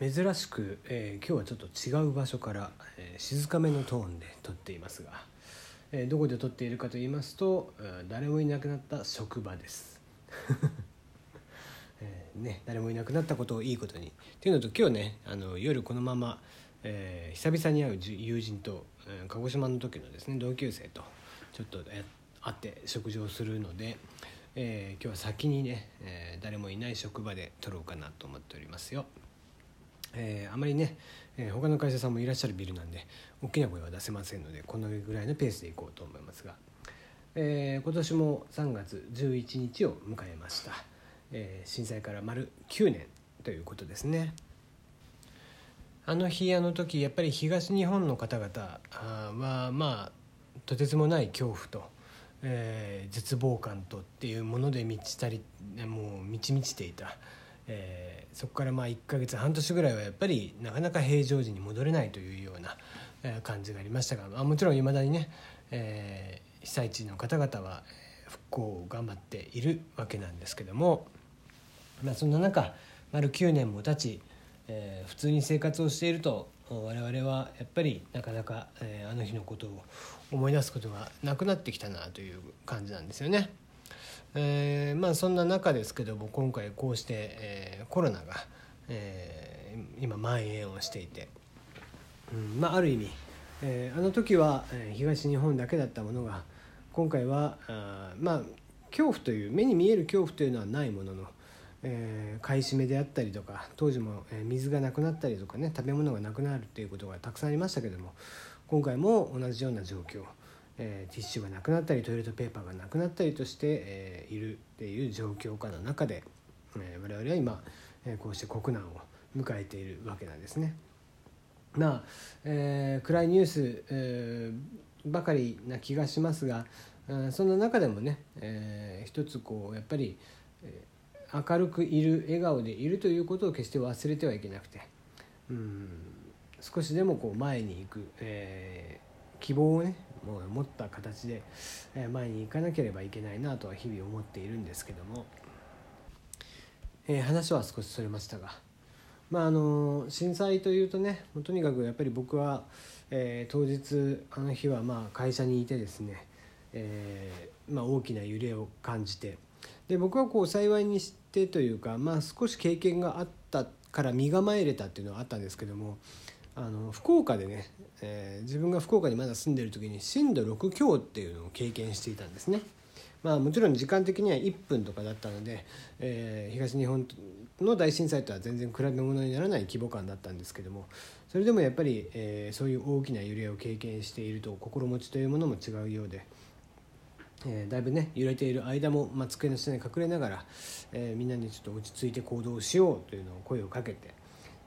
珍しく、えー、今日はちょっと違う場所から、えー、静かめのトーンで撮っていますが、えー、どこで撮っているかと言いますと、誰もいなくなった職場です、え、ね、誰もいなくなったことをいいことにっていうのと今日ねあの夜このまま、え久々に会う友人と、え鹿児島の時のですね同級生とちょっと会って食事をするので、え今日は先にね、え誰もいない職場で撮ろうかなと思っておりますよ。えー、あまりね、えー、他の会社さんもいらっしゃるビルなんで大きな声は出せませんのでこのぐらいのペースでいこうと思いますが、えー、今年も3月11日を迎えました、えー、震災から丸9年ということですねあの日あの時やっぱり東日本の方々はまあとてつもない恐怖と、えー、絶望感とっていうもので満ちたりもう満ち満ちていた。えー、そこからまあ1ヶ月半年ぐらいはやっぱりなかなか平常時に戻れないというような感じがありましたが、まあ、もちろんいまだにね、えー、被災地の方々は復興を頑張っているわけなんですけども、まあ、そんな中丸9年も経ち、えー、普通に生活をしていると我々はやっぱりなかなか、えー、あの日のことを思い出すことがなくなってきたなという感じなんですよね。えー、まあそんな中ですけども今回こうして、えー、コロナが、えー、今蔓延をしていて、うんまあ、ある意味、えー、あの時は、東日本だけだったものが今回はあまあ恐怖という目に見える恐怖というのはないものの、えー、買い占めであったりとか当時も、水がなくなったりとかね食べ物がなくなるっていうことがたくさんありましたけども今回も同じような状況。えー、ティッシュがなくなったりトイレットペーパーがなくなったりとして、えー、いるっていう状況下の中で、えー、我々は今、え、こうして国難を迎えているわけなんですね。まあ、え、暗いニュース、え、ばかりな気がしますが、え、そんな中でもね、えー、一つこうやっぱり、え、明るくいる笑顔でいるということを決して忘れてはいけなくてうん少しでもこう前に行く、え、希望をね持った形で前に行かなければいけないなとは日々思っているんですけども、えー、話は少しそれましたが、まあ、あの震災というとねとにかくやっぱり僕は、えー、当日あの日はまあ会社にいてですね、えーまあ、大きな揺れを感じてで僕はこう幸いにしてというか、まあ、少し経験があったから身構えれたっていうのはあったんですけどもあの福岡でね、えー、自分が福岡にまだ住んでる時に震度6強っていうのを経験していたんですね。まあ、もちろん時間的には1分とかだったので、えー、東日本の大震災とは全然比べ物にならない規模感だったんですけどもそれでもやっぱり、えー、そういう大きな揺れを経験していると心持ちというものも違うようで、えー、だいぶね揺れている間も、まあ、机の下に隠れながら、えー、みんなにちょっと落ち着いて行動しようというのを声をかけて。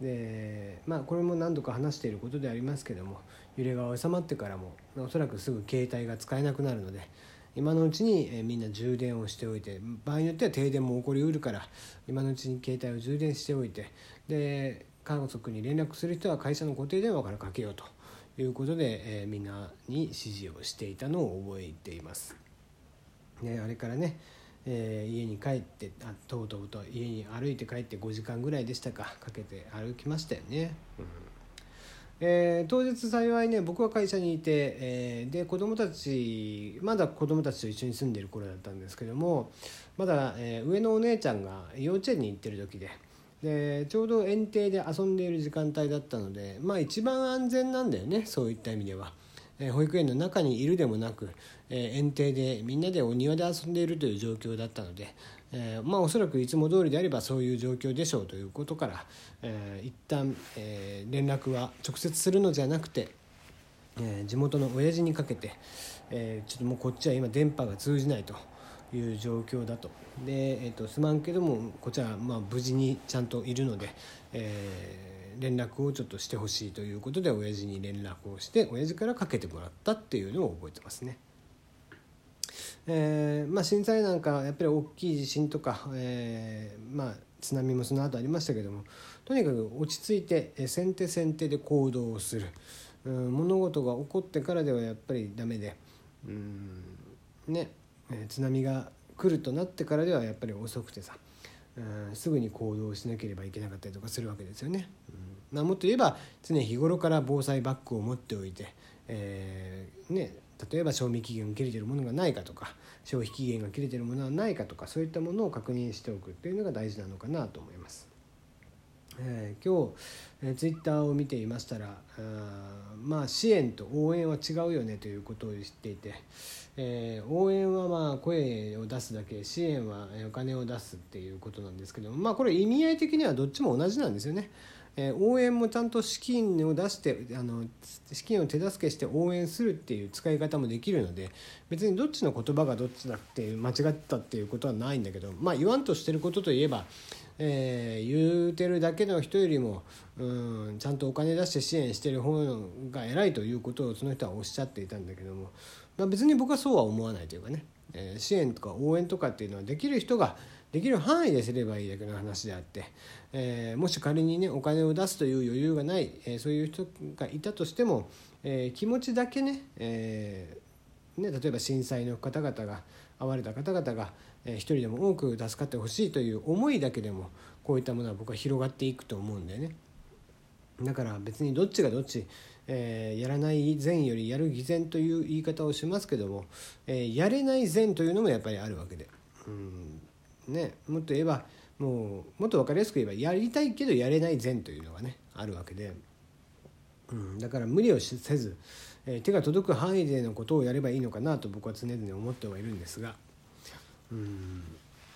でまあこれも何度か話していることでありますけども揺れが収まってからもおそらくすぐ携帯が使えなくなるので今のうちに、えみんな充電をしておいて場合によっては停電も起こりうるから今のうちに携帯を充電しておいてで家族に連絡する人は会社の固定電話からかけようということで、えー、みんなに指示をしていたのを覚えています。ね、あれからねえー、家に帰ってあとうとうと家に歩いて帰って5時間ぐらいでしたかかけて歩きましたよね。うんえー、当日幸いね僕は会社にいて、えー、で子供たちまだ子供たちと一緒に住んでる頃だったんですけどもまだ、えー、上のお姉ちゃんが幼稚園に行ってる時ででちょうど園庭で遊んでいる時間帯だったのでまあ一番安全なんだよねそういった意味では。え保育園の中にいるでもなく、え園庭でみんなでお庭で遊んでいるという状況だったので、えまあおそらくいつも通りであればそういう状況でしょうということから、えー、一旦、え連絡は直接するのじゃなくて、え地元の親父にかけて、えちょっともうこっちは今電波が通じないと。いう状況だとで、えーと、すまんけどもこちはまあ無事にちゃんといるので、えー連絡をちょっとしてほしいということで親父に連絡をして親父からかけてもらったっていうのを覚えてますね。えーまあ、震災なんかやっぱり大きい地震とか、えーまあ、津波もその後ありましたけどもとにかく落ち着いて先手先手で行動をする、うん、物事が起こってからではやっぱりダメで、うんね、津波が来るとなってからではやっぱり遅くてさうん、すぐに行動しなければいけなかったりとかするわけですよね。うん、まあ、もっと言えば常日頃から防災バッグを持っておいて、えー、ね、例えば賞味期限が切れてるものがないかとか消費期限が切れてるものはないかとかそういったものを確認しておくっていうのが大事なのかなと思います。えー、今日、えー、ツイッターを見ていましたらあまあ支援と応援は違うよねということを知っていて、えー、応援はまあ声を出すだけ支援はお金を出すっていうことなんですけどまあこれ意味合い的にはどっちも同じなんですよね。え、応援もちゃんと資金を出してあの資金を手助けして応援するっていう使い方もできるので別にどっちの言葉がどっちだっていう間違ったっていうことはないんだけどまあ言わんとしてることといえばえー、言うてるだけの人よりもうんちゃんとお金出して支援してる方が偉いということをその人はおっしゃっていたんだけども、まあ、別に僕はそうは思わないというかね、えー、支援とか応援とかっていうのはできる人ができる範囲ですればいいだけの話であって、えー、もし仮にねお金を出すという余裕がない、えー、そういう人がいたとしても、えー、気持ちだけね,、え、ね例えば震災の方々が遭われた方々が一人でも多く助かってほしいという思いだけでもこういったものは僕は広がっていくと思うんだよね。だから別にどっちがどっち、えー、やらない善よりやる偽善という言い方をしますけども、えー、やれない善というのもやっぱりあるわけで、うんね、もっと言えばもうもっと分かりやすく言えばやりたいけどやれない善というのがねあるわけで、うん、だから無理をせず、えー、手が届く範囲でのことをやればいいのかなと僕は常々思ってはいるんですが。うん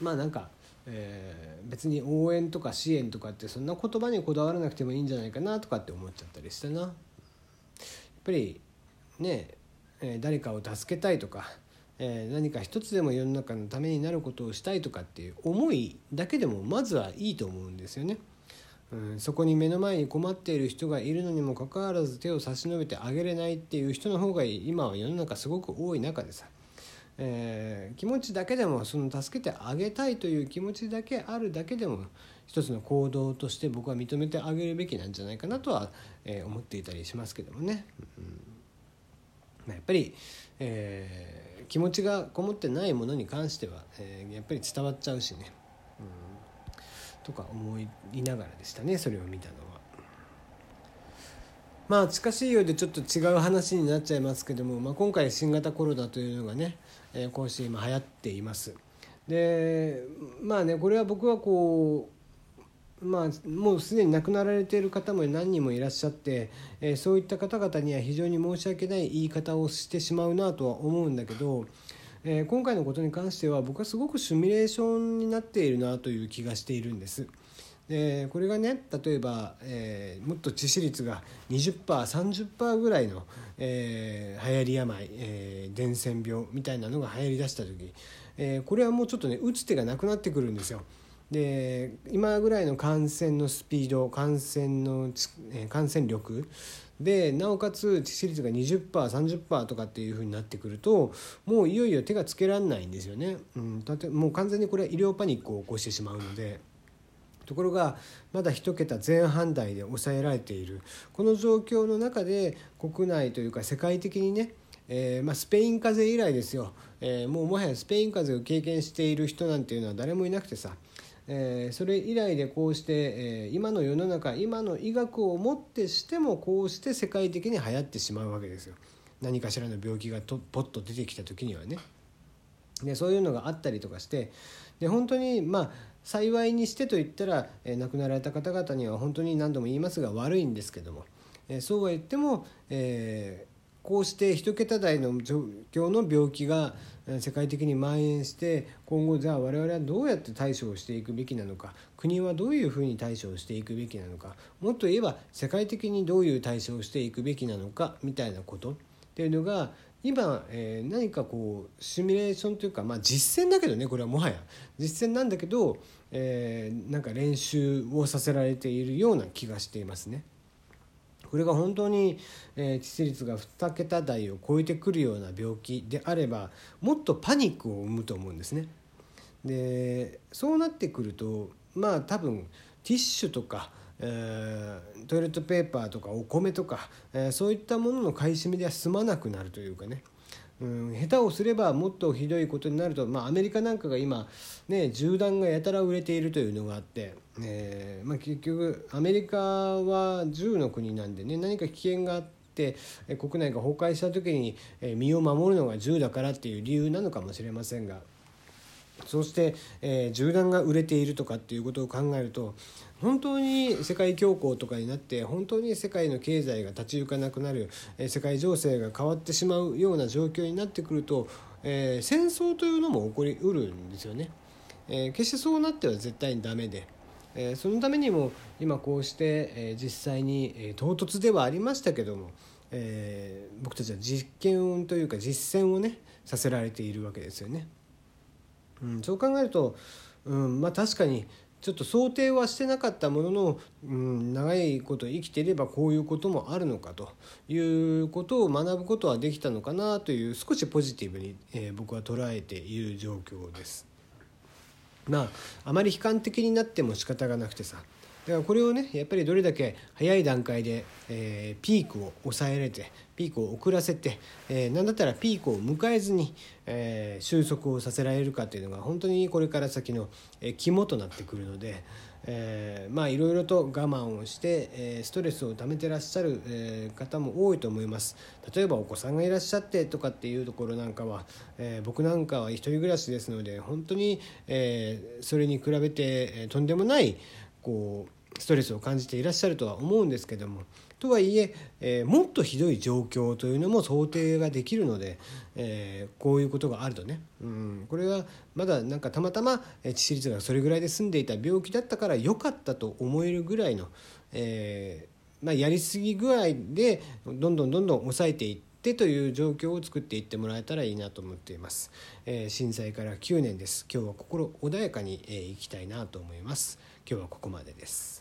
まあなんか、えー、別に応援とか支援とかってそんな言葉にこだわらなくてもいいんじゃないかなとかって思っちゃったりしたな。やっぱりね、えー、誰かを助けたいとか、えー、何か一つでも世の中のためになることをしたいとかっていう思いだけでもまずはいいと思うんですよね。うん、そこに目の前に困っている人がいるのにもかかわらず手を差し伸べてあげれないっていう人の方が今は世の中すごく多い中でさえー、気持ちだけでもその助けてあげたいという気持ちだけあるだけでも一つの行動として僕は認めてあげるべきなんじゃないかなとは、えー、思っていたりしますけどもね。うん、やっぱり、えー、気持ちがこもってないものに関しては、えー、やっぱり伝わっちゃうしね、うん、とか思いながらでしたねそれを見たのは。まあ近しいようでちょっと違う話になっちゃいますけども、まあ、今回新型コロナというのがね、えー、今週今流行っています。でまあねこれは僕はこうまあもうすでに亡くなられている方も何人もいらっしゃって、えー、そういった方々には非常に申し訳ない言い方をしてしまうなとは思うんだけど、えー、今回のことに関しては僕はすごくシミュレーションになっているなという気がしているんです。でこれがね例えば、えー、もっと致死率が 20%30% ぐらいの、えー、流行り病、えー、伝染病みたいなのが流行りだした時、えー、これはもうちょっとね打つ手がなくなってくるんですよ。で今ぐらいの感染のスピード感染の、感染力でなおかつ致死率が 20%30% とかっていうふうになってくるともういよいよ手がつけられないんですよね。うん、だってもう完全にこれは医療パニックを起こしてしまうので。ところがまだ1桁前半台で抑えられているこの状況の中で国内というか世界的にねえー、まあ、スペイン風邪以来ですよ、えー、もうもはやスペイン風邪を経験している人なんていうのは誰もいなくてさ、えー、それ以来でこうして、えー今の世の中今の医学をもってしてもこうして世界的に流行ってしまうわけですよ何かしらの病気がとポッと出てきた時にはね。でそういうのがあったりとかしてで本当にまあ幸いにしてと言ったら、えー、亡くなられた方々には本当に何度も言いますが悪いんですけども、え、そうは言っても、えー、こうして一桁台の状況の病気が世界的に蔓延して今後じゃあ我々はどうやって対処をしていくべきなのか国はどういうふうに対処をしていくべきなのかもっと言えば世界的にどういう対処をしていくべきなのかみたいなことっていうのが今、えー、何かこうシミュレーションというか、まあ、実践だけどねこれはもはや実践なんだけど、えー、なんか練習をさせられているような気がしていますね。これが本当に、えー、致死率が2桁台を超えてくるような病気であればもっとパニックを生むと思うんですね。でそうなってくるとまあ多分ティッシュとかえー、トイレットペーパーとかお米とか、えー、そういったものの買い占めでは済まなくなるというかね、うん、下手をすればもっとひどいことになると、まあ、アメリカなんかが今、ね、銃弾がやたら売れているというのがあって、えーまあ、結局アメリカは銃の国なんでね何か危険があって国内が崩壊した時に身を守るのが銃だからっていう理由なのかもしれませんが。そして、えー、銃弾が売れているとかっていうことを考えると本当に世界恐慌とかになって本当に世界の経済が立ち行かなくなる、えー、世界情勢が変わってしまうような状況になってくると、えー、戦争というのも起こりうるんですよね。えー、決してそうなっては絶対にダメで。えー、そのためにも今こうして、えー、実際に、えー、唐突ではありましたけども、えー、僕たちは実験というか実践をねさせられているわけですよね。うん、そう考えると、うんまあ、確かにちょっと想定はしてなかったものの、うん、長いこと生きていればこういうこともあるのかということを学ぶことはできたのかなという少しポジティブに、えー、僕は捉えている状況です。まああまり悲観的になっても仕方がなくてさだからこれをねやっぱりどれだけ早い段階で、えー、ピークを抑えれてピークを遅らせて、えー、何だったらピークを迎えずに、えー、収束をさせられるかっていうのが本当にこれから先の、えー、肝となってくるので、えー、まあいろいろと我慢をして、えー、ストレスをためてらっしゃる、えー、方も多いと思います。例えばお子さんがいらっしゃってとかっていうところなんかは、えー、僕なんかは一人暮らしですので本当に、えー、それに比べて、えー、とんでもないこうストレスを感じていらっしゃるとは思うんですけどもとはいええー、もっとひどい状況というのも想定ができるので、えー、こういうことがあるとね、うん、これはまだなんかたまたま致死率がそれぐらいで済んでいた病気だったから良かったと思えるぐらいの、えーまあ、やりすぎ具合でどんどんどんどん抑えていってという状況を作っていってもらえたらいいなと思っています、え、震災から9年です。今日は心穏やかに、えー、きたいなと思います。今日はここまでです。